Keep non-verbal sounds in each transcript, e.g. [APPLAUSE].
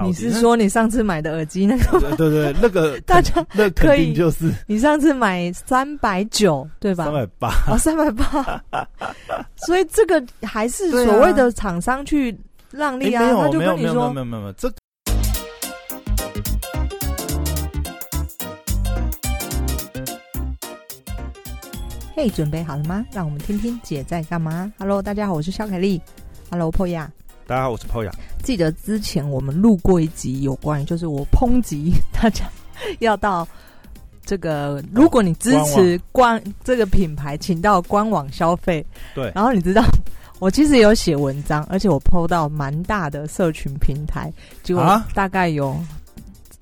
超低。你是说你上次买的耳机那个？对对对，那个 [LAUGHS] 大家那肯定就是你上次买三百九对吧？三百八哦，三百八。[LAUGHS] 所以这个还是所谓的厂商去让利啊，他就跟你说没有没有没有没有这。嘿，准备好了吗？让我们听听姐在干嘛。Hello，大家好，我是肖凯丽。Hello，破亚。大家好，我是破亚。记得之前我们录过一集有关于，就是我抨击大家要到这个，如果你支持官这个品牌，请到官网消费。对。然后你知道，我其实有写文章，而且我 PO 到蛮大的社群平台，结果大概有。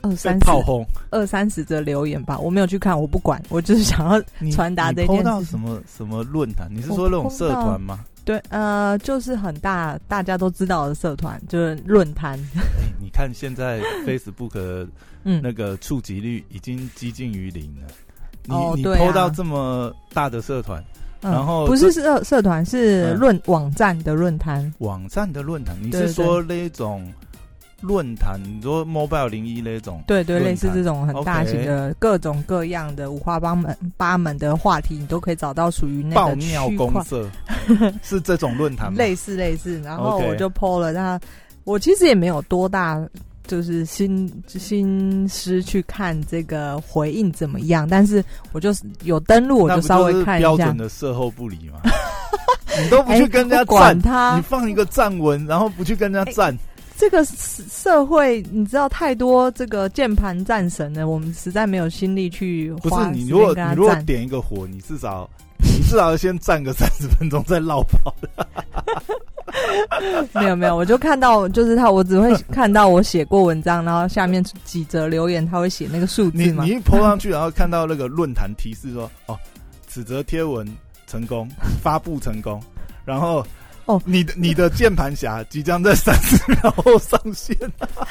二三十炮轰二三十则留言吧，我没有去看，我不管，我就是想要传达这件事。什么什么论坛？你是说那种社团吗？对，呃，就是很大，大家都知道的社团，就是论坛。[LAUGHS] 你看现在 [LAUGHS] Facebook 那个触及率已经接近于零了。你你偷到这么大的社团，然后不是社社团，是论网站的论坛。网站的论坛，你是说那种？论坛，你说 Mobile 零一那种，对对，类似这种很大型的各种各样的五花八门八门的话题，你都可以找到属于那个尿公社，[LAUGHS] [LAUGHS] 是这种论坛吗？类似类似，然后我就 PO 了，那我其实也没有多大就是心心思去看这个回应怎么样，但是我就是有登录，我就稍微看一下标准的售后不理嘛，[LAUGHS] 你都不去跟人家管他，你放一个站文，然后不去跟人家站。这个社会，你知道太多这个键盘战神了，我们实在没有心力去。不是你，如果你如果点一个火，你至少 [LAUGHS] 你至少要先站个三十分钟再绕跑的。[LAUGHS] 没有没有，我就看到就是他，我只会看到我写过文章，然后下面几则留言，他会写那个数字你你一泼上去，然后看到那个论坛提示说，哦，此则贴文成功发布成功，[LAUGHS] 然后。哦，你的你的键盘侠即将在三十秒后上线。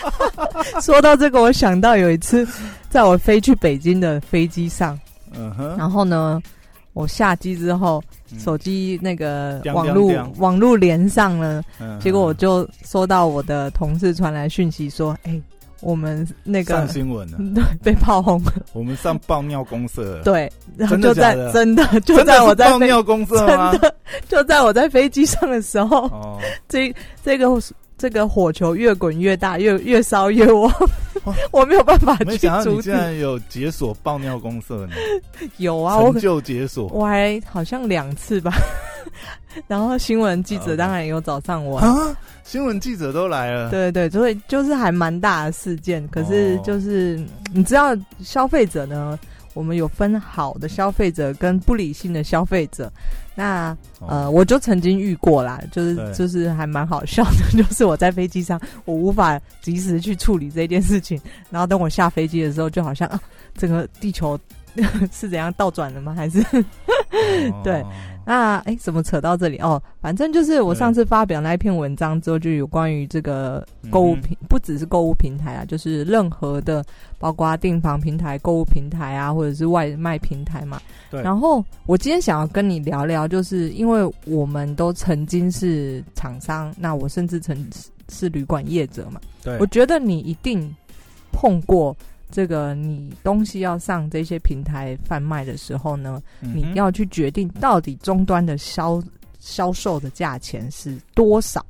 [LAUGHS] 说到这个，我想到有一次，在我飞去北京的飞机上，嗯哼，然后呢，我下机之后，手机那个网络网络连上了，结果我就收到我的同事传来讯息说，哎。我们那个上新闻了，[LAUGHS] 对，被炮轰了。我们上爆尿公社，对，然后就在真的就在我在爆尿公社真的？就在我在飞机上的时候，哦，[LAUGHS] 这这个这个火球越滚越大，越越烧越旺，[LAUGHS] 我没有办法去阻止。竟然有解锁爆尿公社呢？有啊，成就解锁，我还好像两次吧。[LAUGHS] 然后新闻记者当然也有找上我啊，新闻记者都来了，对对，所以就是还蛮大的事件。可是就是你知道，消费者呢，我们有分好的消费者跟不理性的消费者。那呃，我就曾经遇过啦，就是就是还蛮好笑的，[LAUGHS] 就是我在飞机上，我无法及时去处理这件事情，然后等我下飞机的时候，就好像啊，整个地球 [LAUGHS] 是怎样倒转了吗？还是 [LAUGHS] 对？那哎，怎么扯到这里哦？反正就是我上次发表那一篇文章之后，就有关于这个购物平，不只是购物平台啊，就是任何的，包括订房平台、购物平台啊，或者是外卖平台嘛。对。然后我今天想要跟你聊聊，就是因为我们都曾经是厂商，那我甚至曾是旅馆业者嘛。对。我觉得你一定碰过。这个你东西要上这些平台贩卖的时候呢，你要去决定到底终端的销销售的价钱是多少。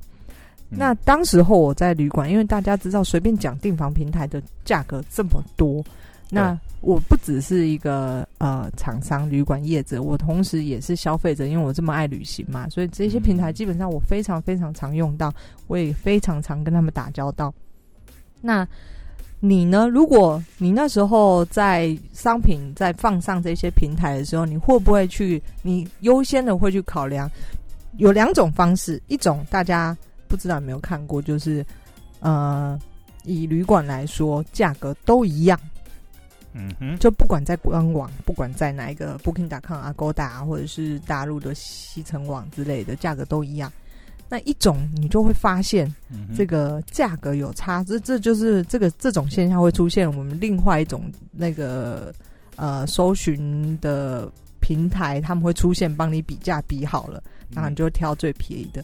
那当时候我在旅馆，因为大家知道随便讲订房平台的价格这么多，那我不只是一个呃厂商旅馆业者，我同时也是消费者，因为我这么爱旅行嘛，所以这些平台基本上我非常非常常用到，我也非常常跟他们打交道。那你呢？如果你那时候在商品在放上这些平台的时候，你会不会去？你优先的会去考量？有两种方式，一种大家不知道有没有看过，就是呃，以旅馆来说，价格都一样。嗯哼，就不管在官网，不管在哪一个 Booking.com、Agoda 或者是大陆的西城网之类的，价格都一样。那一种你就会发现，这个价格有差，这这就是这个这种现象会出现。我们另外一种那个呃搜寻的平台，他们会出现帮你比价比好了，然后你就挑最便宜的。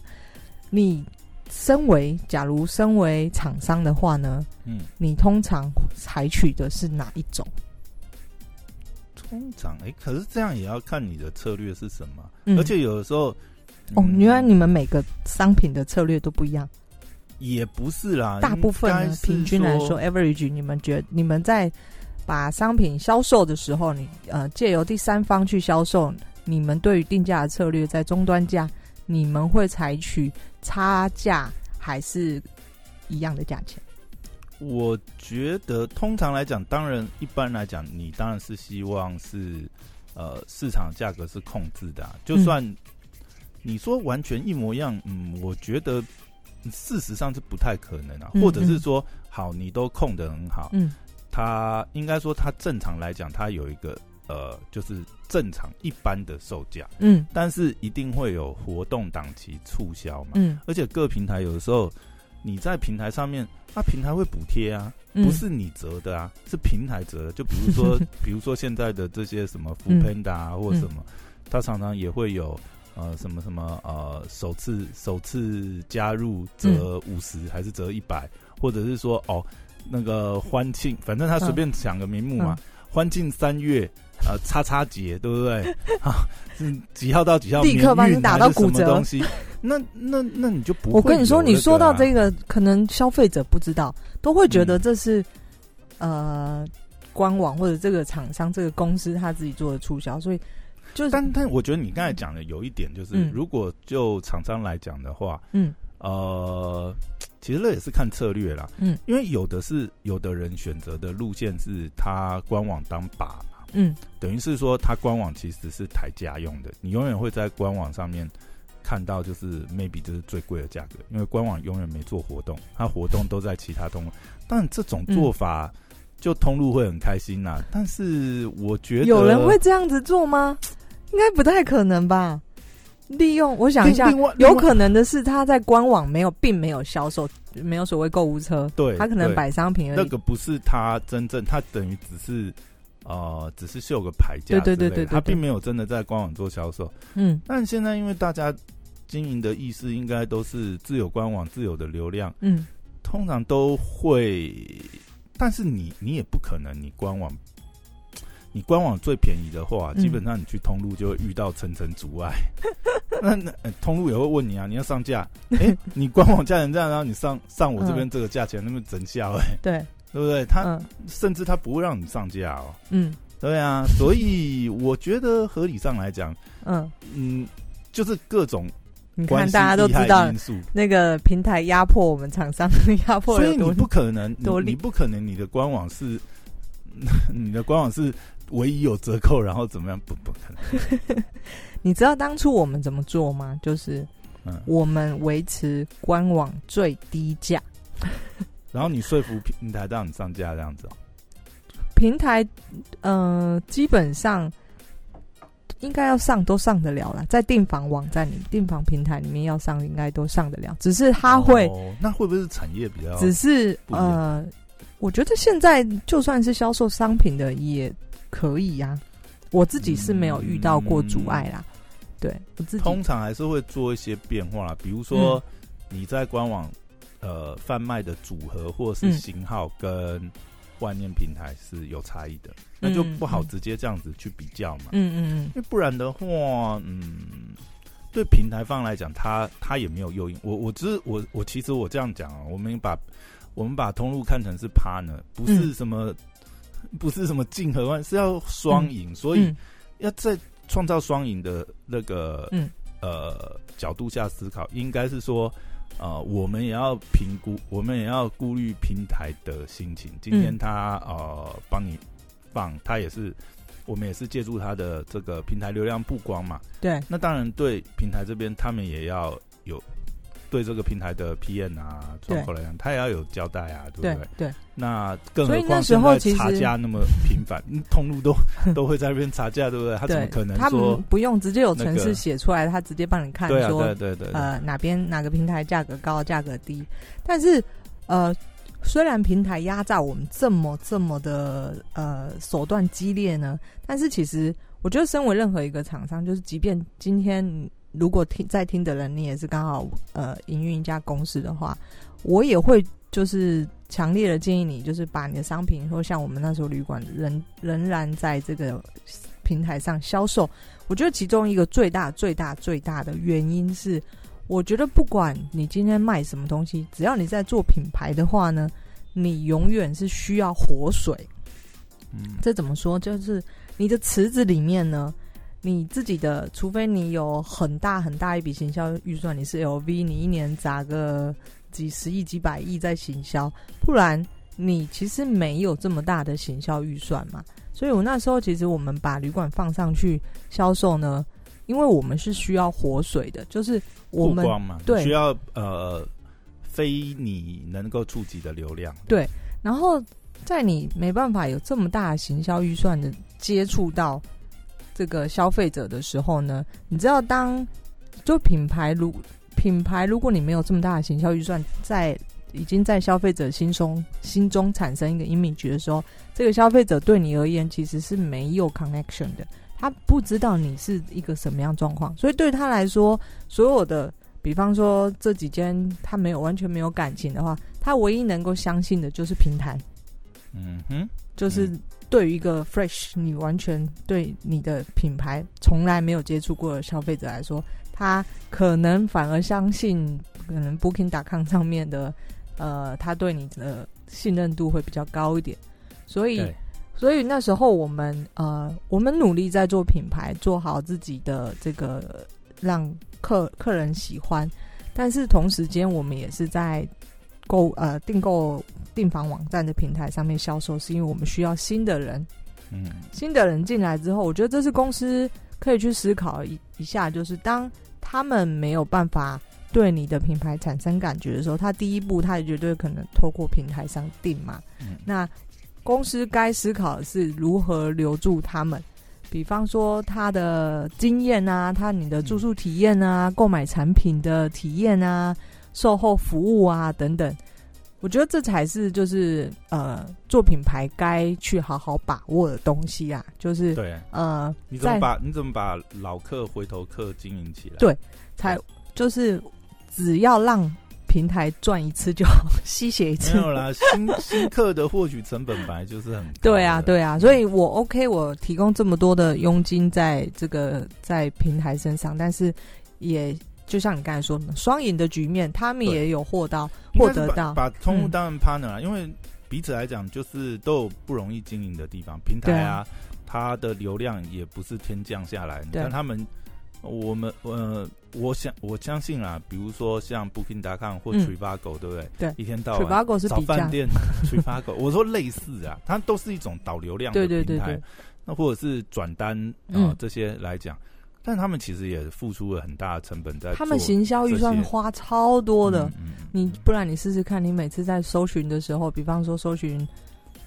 你身为假如身为厂商的话呢，嗯，你通常采取的是哪一种？通常哎，可是这样也要看你的策略是什么，而且有的时候，哦，原来你们每个商品的策略都不一样。也不是啦，大部分平均来说，average，你们觉你们在把商品销售的时候，你呃借由第三方去销售，你们对于定价的策略，在终端价，你们会采取差价还是一样的价钱？我觉得通常来讲，当然一般来讲，你当然是希望是呃市场价格是控制的，就算你说完全一模一样，嗯，我觉得。事实上是不太可能啊，或者是说，好，你都控的很好，嗯，他应该说他正常来讲，他有一个呃，就是正常一般的售价，嗯，但是一定会有活动档期促销嘛，嗯，而且各平台有的时候你在平台上面，那平台会补贴啊，不是你折的啊，是平台折，就比如说，[LAUGHS] 比如说现在的这些什么 Panda 啊或什么，它常常也会有。呃，什么什么呃，首次首次加入折五十还是折一百，或者是说哦，那个欢庆，反正他随便想个名目嘛，欢庆三月呃，叉叉节，对不对？[LAUGHS] 啊，是几号到几号？立刻帮你打到骨折东西。那那那你就不会？我跟你说，你说到这个，可能消费者不知道，都会觉得这是呃官网或者这个厂商这个公司他自己做的促销，所以。就但但我觉得你刚才讲的有一点就是，如果就厂商来讲的话，嗯，呃，其实那也是看策略啦，嗯，因为有的是有的人选择的路线是他官网当靶嘛，嗯，等于是说他官网其实是抬价用的，你永远会在官网上面看到就是 maybe 就是最贵的价格，因为官网永远没做活动，它活动都在其他东，但这种做法就通路会很开心呐，但是我觉得有人会这样子做吗？应该不太可能吧？利用我想一下，有可能的是他在官网没有，并没有销售，没有所谓购物车。对，他可能摆商品。那个不是他真正，他等于只是呃，只是秀个牌价。对对对对，他并没有真的在官网做销售。嗯，但现在因为大家经营的意思应该都是自有官网、自有的流量。嗯，通常都会，但是你你也不可能，你官网。你官网最便宜的话，基本上你去通路就会遇到层层阻碍。[LAUGHS] 那那通路也会问你啊，你要上架？哎，你官网价钱这样，然后你上上我这边这个价钱，那么整销哎？对，对不对？他甚至他不会让你上架哦。嗯，对啊，所以我觉得合理上来讲，嗯嗯，就是各种你看大家都知道那个平台压迫我们厂商，[LAUGHS] 压迫所以你不可能，你不可能你的官网是你的官网是。唯一有折扣，然后怎么样？不不可能。[LAUGHS] 你知道当初我们怎么做吗？就是，我们维持官网最低价，[LAUGHS] 然后你说服平台让你上架这样子哦。平台，呃，基本上应该要上都上得了了，在订房网站里、订房平台里面要上，应该都上得了。只是它会，那会不会是产业比较？只是呃，我觉得现在就算是销售商品的也。可以呀，我自己是没有遇到过阻碍啦。对我自己通常还是会做一些变化啦，比如说你在官网呃贩卖的组合或是型号跟外面平台是有差异的，那就不好直接这样子去比较嘛。嗯嗯嗯，因为不然的话，嗯，对平台方来讲，他他也没有诱因。我我只是我我其实我这样讲啊，我们把我们把通路看成是 partner，不是什么。不是什么竞合关是要双赢，所以要在创造双赢的那个呃角度下思考，应该是说，呃，我们也要评估，我们也要顾虑平台的心情。今天他呃帮你放，他也是，我们也是借助他的这个平台流量曝光嘛。对，那当然对平台这边，他们也要有。对这个平台的 PM 啊，窗口来讲，他也要有交代啊，对不对？对。那更何况现在查价那么频繁，[LAUGHS] 通路都 [LAUGHS] 都会在那边查价，对不对？他怎么可能说不用直接有程式写出来，他直接帮你看说，对对对，呃，哪边哪个平台价格高，价格低？但是呃，虽然平台压榨我们这么这么的呃手段激烈呢，但是其实我觉得，身为任何一个厂商，就是即便今天。如果听在听的人，你也是刚好呃营运一家公司的话，我也会就是强烈的建议你，就是把你的商品，或像我们那时候旅馆仍仍然在这个平台上销售。我觉得其中一个最大、最大、最大的原因是，我觉得不管你今天卖什么东西，只要你在做品牌的话呢，你永远是需要活水。嗯，这怎么说？就是你的池子里面呢，你自己的，除非你有很大很大一笔行销预算，你是 LV，你一年砸个几十亿、几百亿在行销，不然你其实没有这么大的行销预算嘛。所以我那时候其实我们把旅馆放上去销售呢，因为我们是需要活水的，就是我们对需要呃非你能够触及的流量，对，然后。在你没办法有这么大的行销预算的接触到这个消费者的时候呢，你知道，当就品牌如品牌，如果你没有这么大的行销预算，在已经在消费者心中心中产生一个 image 的时候，这个消费者对你而言其实是没有 connection 的，他不知道你是一个什么样状况，所以对他来说，所有的，比方说这几间他没有完全没有感情的话，他唯一能够相信的就是平台。嗯哼，就是对于一个 fresh，你完全对你的品牌从来没有接触过的消费者来说，他可能反而相信可能 Booking.com [LAUGHS] 上面的，呃，他对你的信任度会比较高一点。所以，所以那时候我们呃，我们努力在做品牌，做好自己的这个让客客人喜欢，但是同时间我们也是在购呃订购。订房网站的平台上面销售，是因为我们需要新的人。嗯，新的人进来之后，我觉得这是公司可以去思考一一下，就是当他们没有办法对你的品牌产生感觉的时候，他第一步他也绝对可能透过平台上订嘛。嗯，那公司该思考的是如何留住他们，比方说他的经验啊，他你的住宿体验啊，购买产品的体验啊，售后服务啊等等。我觉得这才是就是呃做品牌该去好好把握的东西啊，就是对呃你怎么把你怎么把老客回头客经营起来？对，才就是只要让平台赚一次就好，吸血一次没有啦。新新客的获取成本本来就是很 [LAUGHS] 对啊对啊，所以我 OK，我提供这么多的佣金在这个在平台身上，但是也。就像你刚才说的，双赢的局面，他们也有获到获得到，把通路当成 partner，啊因为彼此来讲，就是都有不容易经营的地方。平台啊，它的流量也不是天降下来。你看他们，我们呃，我想我相信啊，比如说像 Booking.com 或 Trivago，对不对？对，一天到晚找饭店 Trivago，我说类似啊，它都是一种导流量的平台，那或者是转单啊这些来讲。但他们其实也付出了很大的成本在。他们行销预算花超多的，你不然你试试看，你每次在搜寻的时候，比方说搜寻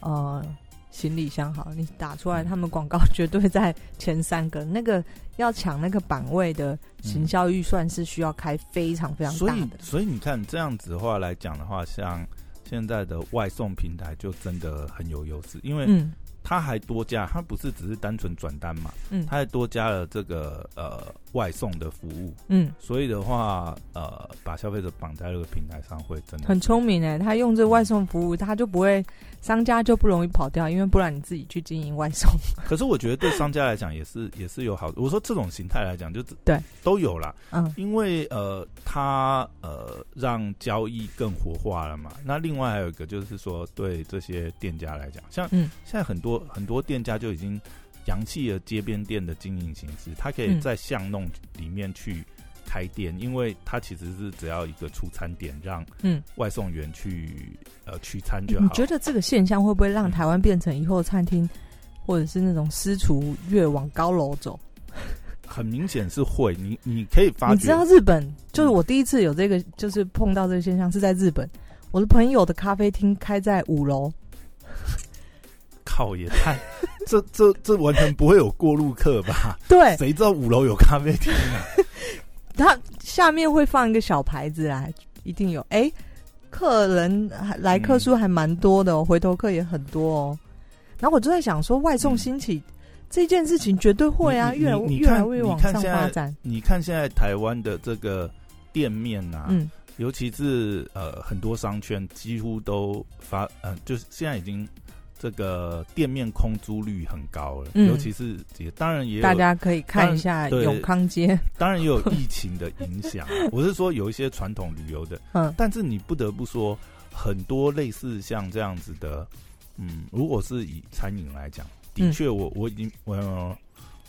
呃行李箱，好，你打出来，他们广告绝对在前三个。那个要抢那个版位的行销预算是需要开非常非常大的。所以，所以你看这样子的话来讲的话，像现在的外送平台就真的很有优势，因为。他还多加，他不是只是单纯转单嘛，嗯，他还多加了这个呃外送的服务，嗯，所以的话，呃，把消费者绑在这个平台上会真的很聪明哎，他用这外送服务，他就不会商家就不容易跑掉，因为不然你自己去经营外送。[LAUGHS] 可是我觉得对商家来讲也是 [COUGHS] 也是有好，我说这种形态来讲就对都有啦，嗯，因为呃，他呃让交易更活化了嘛。那另外还有一个就是说，对这些店家来讲，像嗯现在很多。很多店家就已经扬弃了街边店的经营形式，它可以在巷弄里面去开店，因为它其实是只要一个出餐点，让嗯外送员去呃取餐就好。你觉得这个现象会不会让台湾变成以后餐厅或者是那种私厨越往高楼走？很明显是会，你你可以发。你知道日本就是我第一次有这个，就是碰到这个现象是在日本，我的朋友的咖啡厅开在五楼。靠也太，这这这完全不会有过路客吧？[LAUGHS] 对，谁知道五楼有咖啡厅啊？[LAUGHS] 它下面会放一个小牌子啊，一定有。哎，客人来客数还蛮多的哦，回头客也很多哦。然后我就在想说，外送兴起这件事情绝对会啊，越来越来越往上发展。你看现在台湾的这个店面啊，嗯，尤其是呃很多商圈几乎都发，呃，就是现在已经这个店面空租率很高了，尤其是也当然也有大家可以看一下永康街，当然也有疫情的影响。[LAUGHS] 我是说有一些传统旅游的，嗯，但是你不得不说很多类似像这样子的，嗯，如果是以餐饮来讲。的确，我我已经我，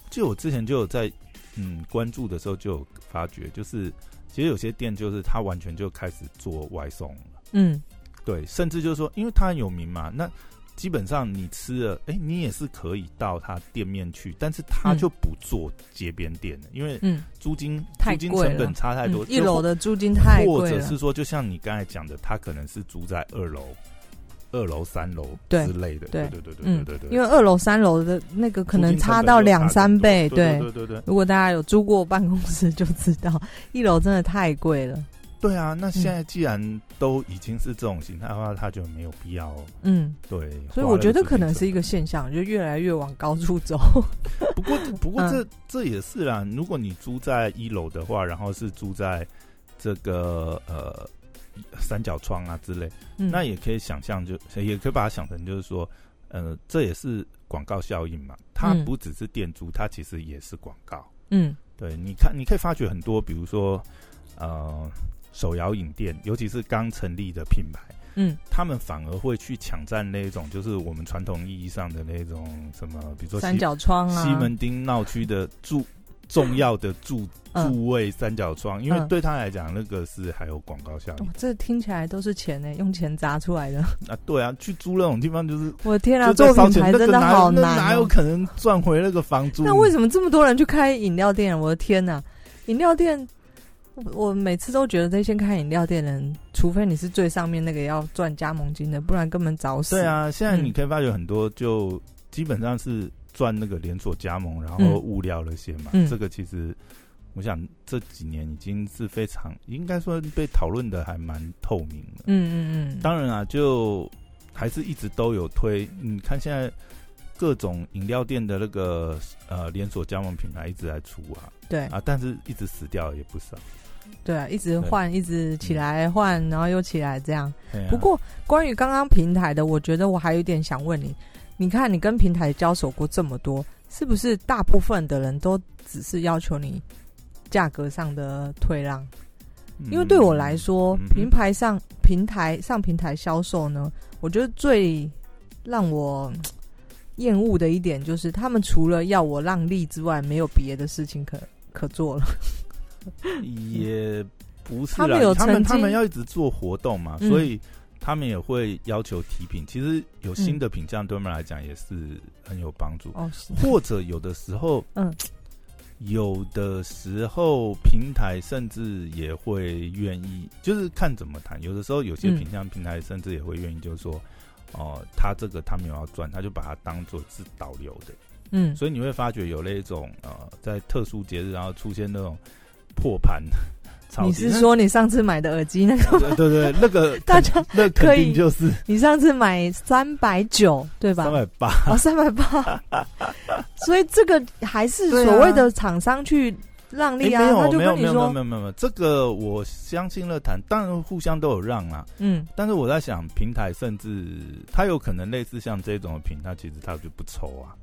就我之前就有在嗯关注的时候就有发觉，就是其实有些店就是他完全就开始做外送了。嗯，对，甚至就是说，因为他很有名嘛，那基本上你吃了，哎，你也是可以到他店面去，但是他就不做街边店了，因为嗯租金租金成本差太多，一楼的租金太贵或者是说，就像你刚才讲的，他可能是租在二楼。二楼、三楼之类的，对对对对对对对，因为二楼、三楼的那个可能差到两三倍，对对对对。如果大家有租过办公室，就知道一楼真的太贵了。对啊，那现在既然都已经是这种形态的话，他就没有必要。嗯，对。所以我觉得可能是一个现象，就越来越往高处走。不过，不过这这也是啦。如果你租在一楼的话，然后是住在这个呃。三角窗啊之类，那也可以想象，就也可以把它想成，就是说，呃，这也是广告效应嘛。它不只是店租，它其实也是广告。嗯，对，你看，你可以发觉很多，比如说，呃，手摇饮店，尤其是刚成立的品牌，嗯，他们反而会去抢占那种，就是我们传统意义上的那种什么，比如说三角窗啊，西门町闹区的住。重要的住住位三角窗，因为对他来讲，那个是还有广告效应。这听起来都是钱呢，用钱砸出来的。[LAUGHS] 啊，对啊，去租那种地方就是，[LAUGHS] 我的天啊，做品牌真的好难，哪有可能赚回那个房租？那为什么这么多人去开饮料店？我的天哪，饮料店，我每次都觉得这些开饮料店的人，除非你是最上面那个要赚加盟金的，不然根本找死。对啊，现在你可以发觉很多，就基本上是。赚那个连锁加盟，然后物料那些嘛，这个其实我想这几年已经是非常应该说被讨论的还蛮透明的。嗯嗯嗯。当然啊，就还是一直都有推。你看现在各种饮料店的那个呃连锁加盟品牌一直在出啊，对啊，但是一直死掉也不少。对啊，一直换，一直起来换，然后又起来这样。不过关于刚刚平台的，我觉得我还有点想问你。你看，你跟平台交手过这么多，是不是大部分的人都只是要求你价格上的退让？因为对我来说，平台上平台上平台销售呢，我觉得最让我厌恶的一点就是，他们除了要我让利之外，没有别的事情可可做了。也不是，他们有他们他们要一直做活动嘛，所以。他们也会要求提品，其实有新的品相对他们来讲也是很有帮助。哦，或者有的时候，[LAUGHS] 嗯，有的时候平台甚至也会愿意，就是看怎么谈。有的时候有些品相平台甚至也会愿意，就是说，哦，他这个他没有要赚，他就把它当做是导流的。嗯，所以你会发觉有那种呃，在特殊节日然后出现那种破盘。[LAUGHS] 你是说你上次买的耳机那个？对对，那个 [LAUGHS] 大家那可以就是你上次买三百九对吧？三百八哦，三百八。[LAUGHS] 所以这个还是所谓的厂商去让利啊？没有没有没有没有没有没有，这个我相信乐谈当然互相都有让啊。嗯，但是我在想，平台甚至他有可能类似像这种的品，他其实他就不抽啊。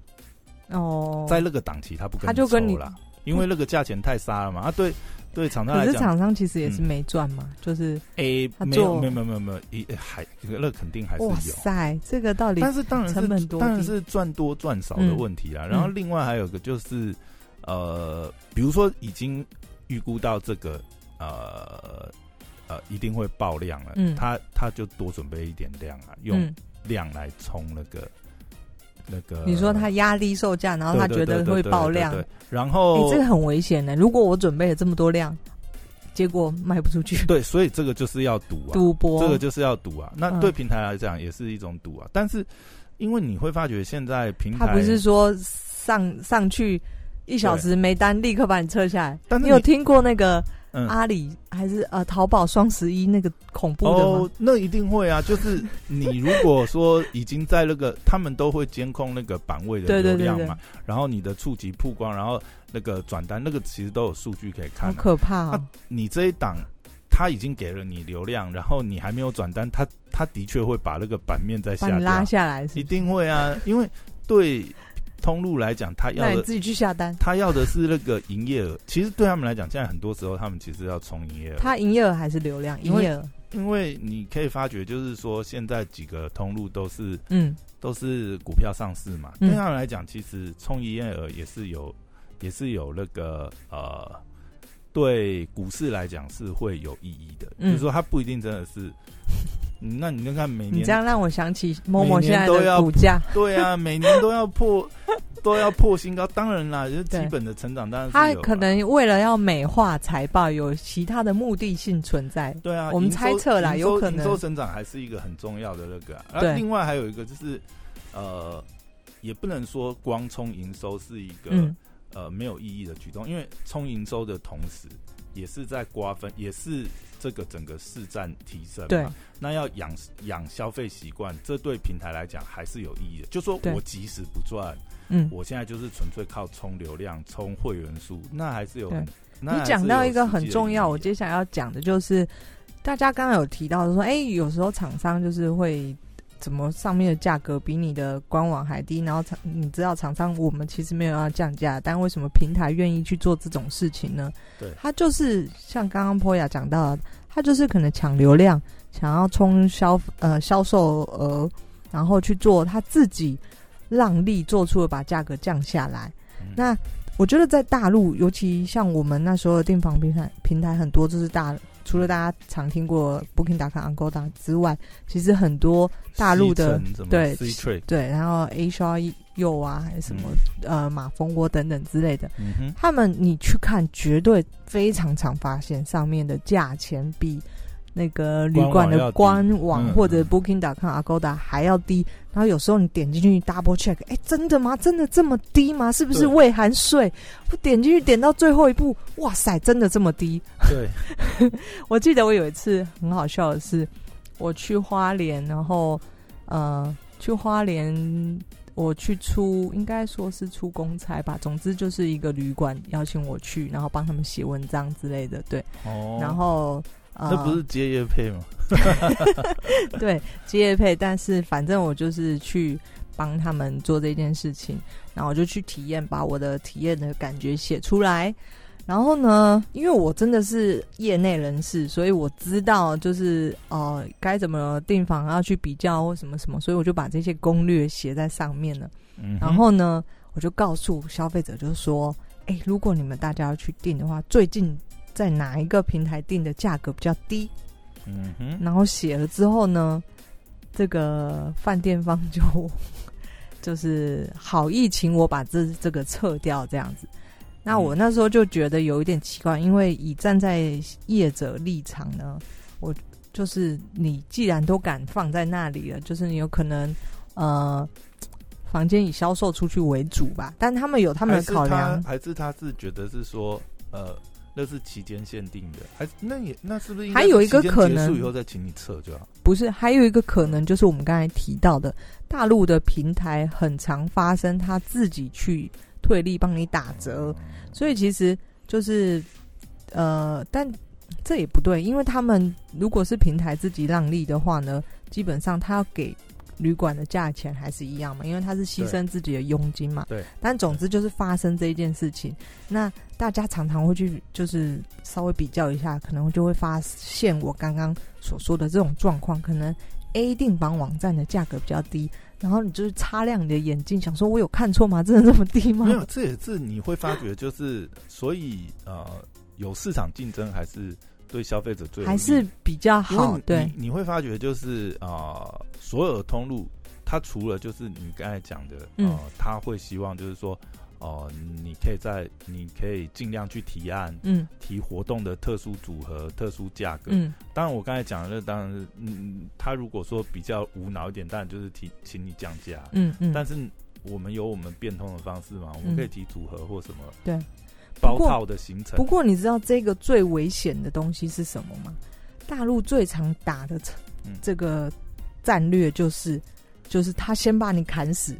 哦，在那个档期他不跟你抽了，因为那个价钱太杀了嘛。啊，对。对厂商来讲，可是厂商其实也是没赚嘛，就是 A 没有没有没有没有没有，一还那肯定还是有。哇塞，这个到底但是当然成本多，当然是赚多赚少的问题啊。然后另外还有个就是，呃，比如说已经预估到这个呃呃一定会爆量了，嗯他他就多准备一点量啊，用量来冲那个。那个，你说他压低售价，然后他觉得会爆量，然后这个很危险的。如果我准备了这么多量，结果卖不出去，对，所以这个就是要赌啊，赌博，这个就是要赌啊。那对平台来讲也是一种赌啊。但是因为你会发觉现在平台，他不是说上上去一小时没单，立刻把你撤下来。你有听过那个阿里还是呃淘宝双十一那个恐怖的吗？那一定会啊！就是你如果说已经在那个，他们都会监控那个版位的流量嘛，然后你的触及曝光，然后那个转单，那个其实都有数据可以看。好可怕啊！你这一档。他已经给了你流量，然后你还没有转单，他他的确会把那个版面再下拉下来，一定会啊，因为对通路来讲，他要的自己去下单，他要的是那个营业额。其实对他们来讲，现在很多时候他们其实要冲营业额。他营业额还是流量？营业额？因为你可以发觉，就是说现在几个通路都是嗯都是股票上市嘛，对他们来讲，其实冲营业额也是有也是有那个呃。对股市来讲是会有意义的，就是说它不一定真的是。那你就看每年，你这样让我想起某某现在的股价，对啊，每年都要破都要破新高。当然啦，就是基本的成长，当然他可能为了要美化财报，有其他的目的性存在。对啊，我们猜测啦，有可能营收成长还是一个很重要的那个。对，另外还有一个就是，呃，也不能说光冲营收是一个。呃，没有意义的举动，因为冲营收的同时，也是在瓜分，也是这个整个市占提升。嘛，那要养养消费习惯，这对平台来讲还是有意义的。就说我即使不赚，嗯，我现在就是纯粹靠充流量、充会员数，那还是有。你讲到一个很重要，我接下来要讲的就是，大家刚刚有提到说，哎，有时候厂商就是会。怎么上面的价格比你的官网还低？然后厂你知道厂商我们其实没有要降价，但为什么平台愿意去做这种事情呢？对，他就是像刚刚波雅讲到，他就是可能抢流量，想要冲销呃销售额，然后去做他自己让利做出了把价格降下来。那我觉得在大陆，尤其像我们那时候的订房平台平台很多，就是大。除了大家常听过 Booking 打卡 Agoda 之外，其实很多大陆的对对，然后又啊，还是什么呃马蜂窝等等之类的，他们你去看，绝对非常常发现上面的价钱比。那个旅馆的官网或者 Booking.com、Agoda 还要低，然后有时候你点进去 double check，哎，真的吗？真的这么低吗？是不是未含税？我点进去点到最后一步，哇塞，真的这么低？对，[LAUGHS] 我记得我有一次很好笑的是，我去花莲，然后呃，去花莲，我去出应该说是出公差吧，总之就是一个旅馆邀请我去，然后帮他们写文章之类的，对，哦，然后。这不是接业配吗？[LAUGHS] 对，接业配，但是反正我就是去帮他们做这件事情，然后我就去体验，把我的体验的感觉写出来。然后呢，因为我真的是业内人士，所以我知道就是呃该怎么订房，要去比较或什么什么，所以我就把这些攻略写在上面了。然后呢，我就告诉消费者，就是说，哎，如果你们大家要去订的话，最近。在哪一个平台定的价格比较低？嗯哼，然后写了之后呢，这个饭店方就 [LAUGHS] 就是好意请我把这这个撤掉这样子。那我那时候就觉得有一点奇怪，因为以站在业者立场呢，我就是你既然都敢放在那里了，就是你有可能呃，房间以销售出去为主吧。但他们有他们的考量，还是他是觉得是说呃。那是期间限定的，还那也那是不是还有一个可能？结束以后再请你撤就好。不是，还有一个可能就是我们刚才提到的，大陆的平台很常发生他自己去退利帮你打折，所以其实就是呃，但这也不对，因为他们如果是平台自己让利的话呢，基本上他要给。旅馆的价钱还是一样嘛，因为他是牺牲自己的佣金嘛。对。但总之就是发生这一件事情，那大家常常会去就是稍微比较一下，可能就会发现我刚刚所说的这种状况，可能 A 订房网站的价格比较低，然后你就是擦亮你的眼睛，想说我有看错吗？真的这么低吗？没有，这也是你会发觉，就是所以呃，有市场竞争还是。对消费者最还是比较好，对，你会发觉就是啊，所有的通路，它除了就是你刚才讲的，呃，他会希望就是说，哦，你可以在，你可以尽量去提案，嗯，提活动的特殊组合、特殊价格，嗯，当然我刚才讲的那当然是，嗯，他如果说比较无脑一点，当然就是提，请你降价，嗯嗯，但是我们有我们变通的方式嘛，我们可以提组合或什么，对。包套的行程。不过你知道这个最危险的东西是什么吗？大陆最常打的这个战略就是，就是他先把你砍死，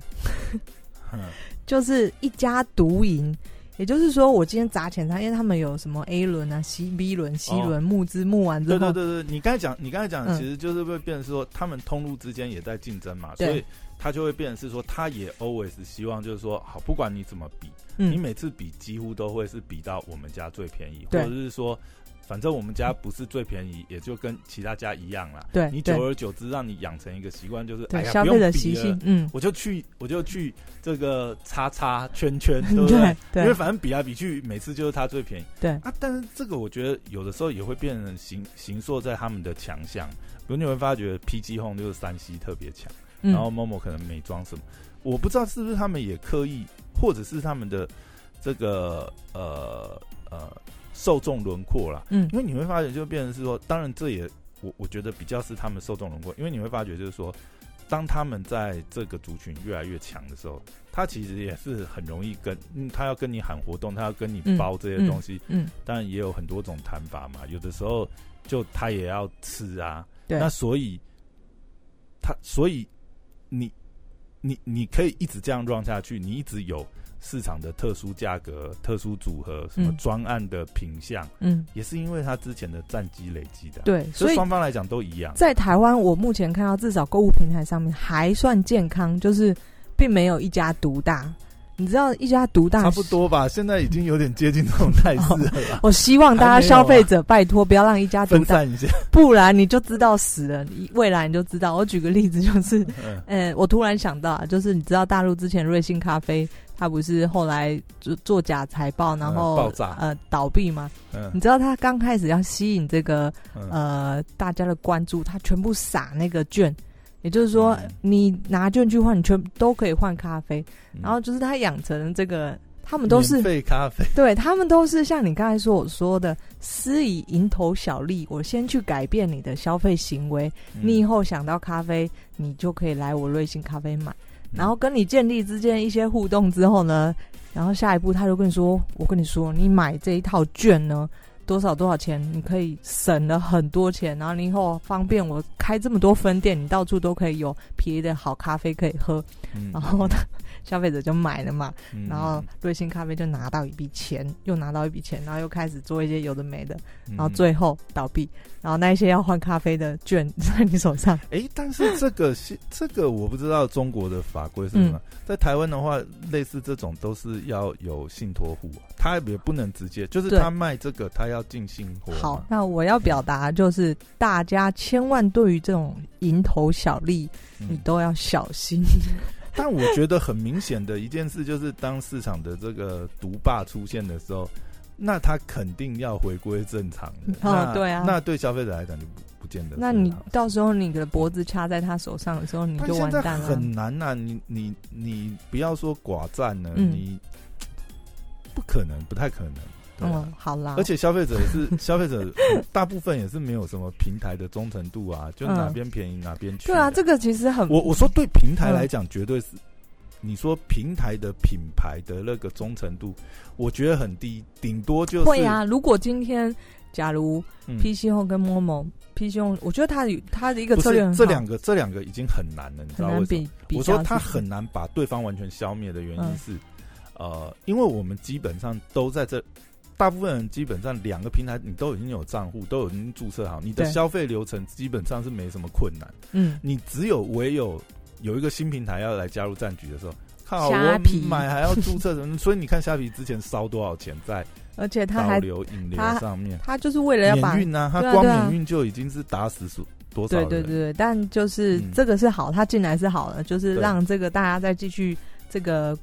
[LAUGHS] 就是一家独赢。也就是说，我今天砸钱，他因为他们有什么 A 轮啊、C、B 轮、C 轮募资募完之后，对对对对，你刚才讲，你刚才讲，其实就是会变成说，他们通路之间也在竞争嘛，所以他就会变成是说，他也 always 希望就是说，好，不管你怎么比，你每次比几乎都会是比到我们家最便宜，或者是说。反正我们家不是最便宜，也就跟其他家一样啦。对，你久而久之，让你养成一个习惯，就是哎呀，消费的习性，嗯，我就去，我就去这个叉叉圈圈，[LAUGHS] 对不对？对，因为反正比来比去，每次就是他最便宜。对啊，但是这个我觉得有的时候也会变成形形塑在他们的强项。比如你会发觉 PG Home 就是三 C 特别强，然后 Momo 可能美妆什么，我不知道是不是他们也刻意，或者是他们的这个呃呃。受众轮廓啦，嗯，因为你会发觉，就变成是说，当然这也我我觉得比较是他们受众轮廓，因为你会发觉，就是说，当他们在这个族群越来越强的时候，他其实也是很容易跟，嗯，他要跟你喊活动，他要跟你包这些东西，嗯，当然也有很多种谈法嘛，有的时候就他也要吃啊，对，那所以他所以你你你可以一直这样 run 下去，你一直有。市场的特殊价格、特殊组合，什么专案的品相，嗯，也是因为他之前的战绩累积的。对，所以双方来讲都一样。在台湾，我目前看到至少购物平台上面还算健康，就是并没有一家独大。你知道一家独大差不多吧？现在已经有点接近这种态势了。我 [LAUGHS] 希望大家消费者拜托不要让一家独大，一下，不然你就知道死了。你未来你就知道。我举个例子，就是，嗯，我突然想到，就是你知道大陆之前瑞幸咖啡，它不是后来做做假财报，然后爆炸呃倒闭吗？你知道他刚开始要吸引这个呃大家的关注，他全部撒那个券。也就是说，你拿券去换，你全都可以换咖啡。然后就是他养成这个，他们都是费咖啡，对他们都是像你刚才说我说的，施以蝇头小利。我先去改变你的消费行为，你以后想到咖啡，你就可以来我瑞幸咖啡买。然后跟你建立之间一些互动之后呢，然后下一步他就跟你说：“我跟你说，你买这一套卷呢。”多少多少钱？你可以省了很多钱，然后你以后方便我开这么多分店，你到处都可以有便宜的好咖啡可以喝，然后呢？消费者就买了嘛，然后瑞幸咖啡就拿到一笔钱，又拿到一笔钱，然后又开始做一些有的没的，然后最后倒闭，然后那一些要换咖啡的券在你手上。[LAUGHS] 哎，但是这个是这个我不知道中国的法规是什么，在台湾的话，类似这种都是要有信托户，他也不能直接，就是他卖这个他要进信托。好，那我要表达就是大家千万对于这种蝇头小利，你都要小心。[LAUGHS] 但我觉得很明显的一件事就是，当市场的这个毒霸出现的时候，那他肯定要回归正常的。[LAUGHS] 哦，对啊，那对消费者来讲就不不见得。那你到时候你的脖子掐在他手上的时候，你就完蛋了。很难呐，你你你不要说寡占了，你不可能，不太可能。嗯，好啦。而且消费者也是 [LAUGHS] 消费者，大部分也是没有什么平台的忠诚度啊，就哪边便宜哪边去。对啊，这个其实很。我我说对平台来讲，绝对是你说平台的品牌的那个忠诚度，我觉得很低，顶多就是会啊。如果今天假如 PC 后跟某某 PC 后，我觉得他他的一个策略，这两个这两个已经很难了，你知道为什么？我说他很难把对方完全消灭的原因是，呃，因为我们基本上都在这。大部分人基本上两个平台你都已经有账户，都已经注册好，你的消费流程基本上是没什么困难。嗯，你只有唯有有一个新平台要来加入战局的时候，靠我买还要注册什么？所以你看虾皮之前烧多少钱在，而且它还流引流上面，它就是为了要把运啊，它光免运就已经是打死数多少？对对对对，但就是这个是好，它进来是好的，就是让这个大家再继续这个。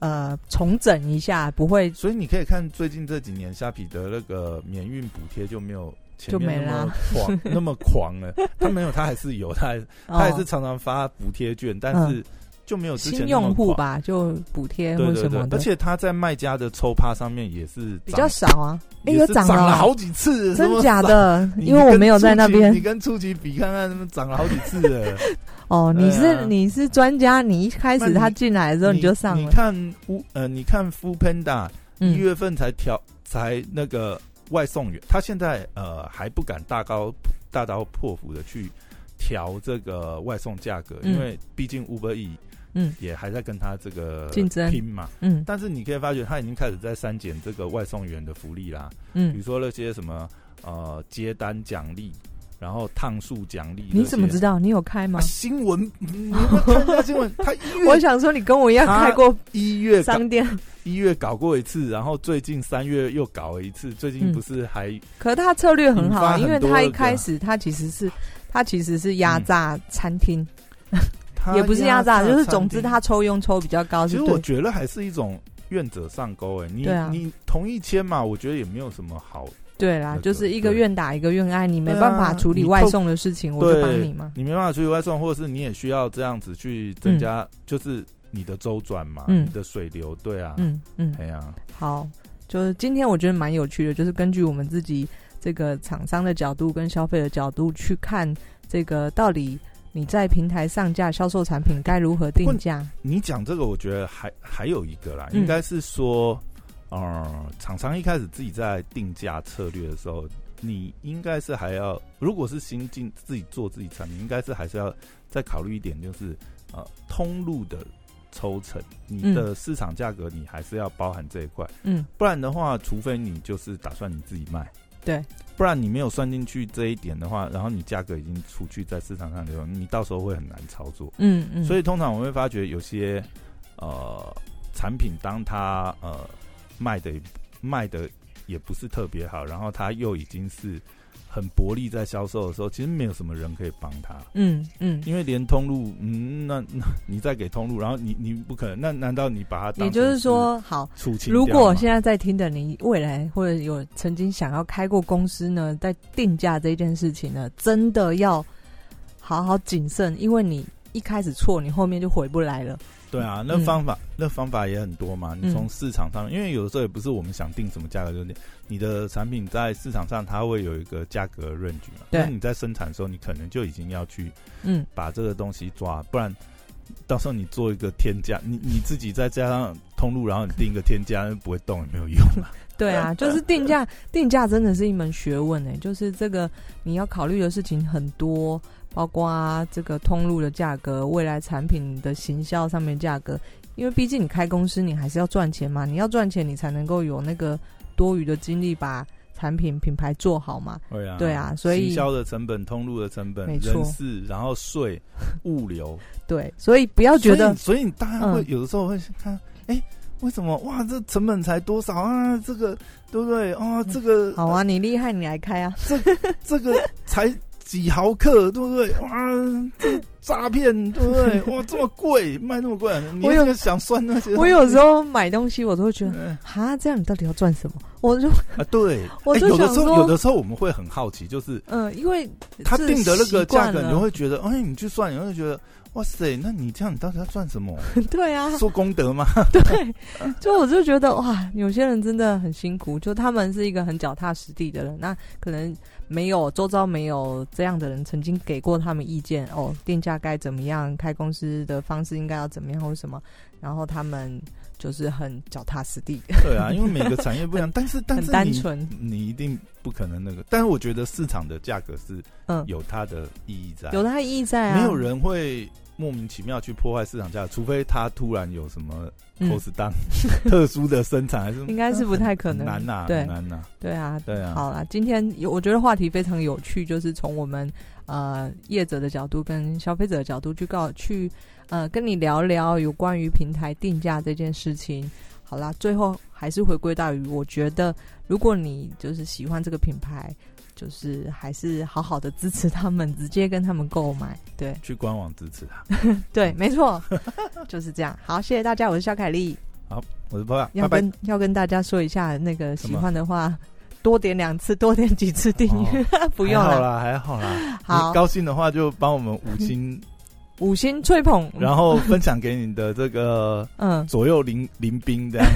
呃，重整一下不会，所以你可以看最近这几年虾皮的那个免运补贴就没有前面那么狂 [LAUGHS] 那么狂了。他没有，他还是有，他他还是常常发补贴券，但是就没有之前用户吧，就补贴或什么的。而且他在卖家的抽趴上面也是比较少啊，哎，有涨了好几次，真假的？[LAUGHS] 因为我没有在那边，你跟初级比看看，涨了好几次了。[LAUGHS] 哦，你是你是专家，你一开始他进来的时候你就上了。你看乌呃，你看 Fu Panda，一月份才调才那个外送员，他现在呃还不敢大高大刀破斧的去调这个外送价格，因为毕竟 Uber E。嗯，也还在跟他这个竞争拼嘛。嗯，但是你可以发觉，他已经开始在删减这个外送员的福利啦。嗯，比如说那些什么呃接单奖励，然后趟数奖励。你怎么知道？你有开吗？新闻，[LAUGHS] 你看一下新闻。他我想说，你跟我一样开过一月商店，一月搞过一次，然后最近三月又搞了一次。最近不是还？可他策略很好，因为他一开始他其实是他其实是压榨餐厅。也不是压榨，就是总之他抽佣抽比较高。其实我觉得还是一种愿者上钩哎，你你同意签嘛？我觉得也没有什么好。对啦，就是一个愿打一个愿挨，你没办法处理外送的事情，我就帮你嘛。你没办法处理外送，或者是你也需要这样子去增加，就是你的周转嘛，你的水流，对啊，嗯嗯，哎呀，好，就是今天我觉得蛮有趣的，就是根据我们自己这个厂商的角度跟消费的角度去看这个到底。你在平台上架销售产品该如何定价？你讲这个，我觉得还还有一个啦，应该是说，呃，厂商一开始自己在定价策略的时候，你应该是还要，如果是新进自己做自己产品，应该是还是要再考虑一点，就是呃，通路的抽成，你的市场价格你还是要包含这一块，嗯，不然的话，除非你就是打算你自己卖。对，不然你没有算进去这一点的话，然后你价格已经出去在市场上流，你到时候会很难操作。嗯嗯。所以通常我会发觉有些呃产品，当它呃卖的卖的也不是特别好，然后它又已经是。很薄利在销售的时候，其实没有什么人可以帮他。嗯嗯，因为连通路，嗯，那那你再给通路，然后你你不可能，那难道你把它？也就是说，好，如果现在在听的你，未来或者有曾经想要开过公司呢，在定价这件事情呢，真的要好好谨慎，因为你一开始错，你后面就回不来了。对啊，那方法那方法也很多嘛。你从市场上，因为有的时候也不是我们想定什么价格就定。你的产品在市场上，它会有一个价格润局嘛。对。你在生产的时候，你可能就已经要去嗯把这个东西抓，不然到时候你做一个天价，你你自己再加上通路，然后你定一个天价，不会动也没有用啊。[LAUGHS] 对啊，就是定价，定价真的是一门学问哎。就是这个你要考虑的事情很多。包括这个通路的价格，未来产品的行销上面价格，因为毕竟你开公司，你还是要赚钱嘛。你要赚钱，你才能够有那个多余的精力把产品品牌做好嘛。对啊，对啊，所以行销的成本、通路的成本、人事，然后税、物流，对，所以不要觉得，所以你当然会有的时候会看，哎，为什么哇，这成本才多少啊？这个对不对哦？这个好啊，你厉害，你来开啊，这这个才。几毫克，对不对？哇，这诈骗，对不对？哇，这么贵，卖那么贵，你有想算那些？我有时候买东西，我都会觉得，哈，这样你到底要赚什么？我就啊，对，[LAUGHS] 我就有的时候，有的时候我们会很好奇，就是嗯，因为他定的那个价格，你会觉得，哎，你去算，你会觉得。哇塞，那你这样，你到底要赚什么？[LAUGHS] 对啊，做功德吗？[LAUGHS] 对，就我就觉得哇，有些人真的很辛苦，就他们是一个很脚踏实地的人，那可能没有周遭没有这样的人曾经给过他们意见哦，定价该怎么样，开公司的方式应该要怎么样或什么，然后他们就是很脚踏实地。对啊，因为每个产业不一样，[LAUGHS] 但是但是单纯，你一定不可能那个。但是我觉得市场的价格是嗯有它的意义在，有它意义在啊，没有人会。莫名其妙去破坏市场价，除非他突然有什么 cos 档 [LAUGHS] 特殊的生产，还是应该是不太可能。难呐，对，难呐，对啊，对啊。好啦，今天有我觉得话题非常有趣，就是从我们呃业者的角度跟消费者的角度去告去呃跟你聊聊有关于平台定价这件事情。好啦，最后还是回归到于，我觉得如果你就是喜欢这个品牌。就是还是好好的支持他们，直接跟他们购买。对，去官网支持他。[LAUGHS] 对，没错，[LAUGHS] 就是这样。好，谢谢大家，我是肖凯丽。好，我是波爸。要跟要跟大家说一下，那个喜欢的话，多点两次，多点几次订阅，[LAUGHS] 不用了，还好啦。好，高兴的话就帮我们五星五星吹捧，然后分享给你的这个嗯左右邻邻兵这样，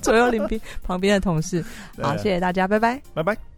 左右邻兵旁边的同事。好，谢谢大家，拜拜，拜拜。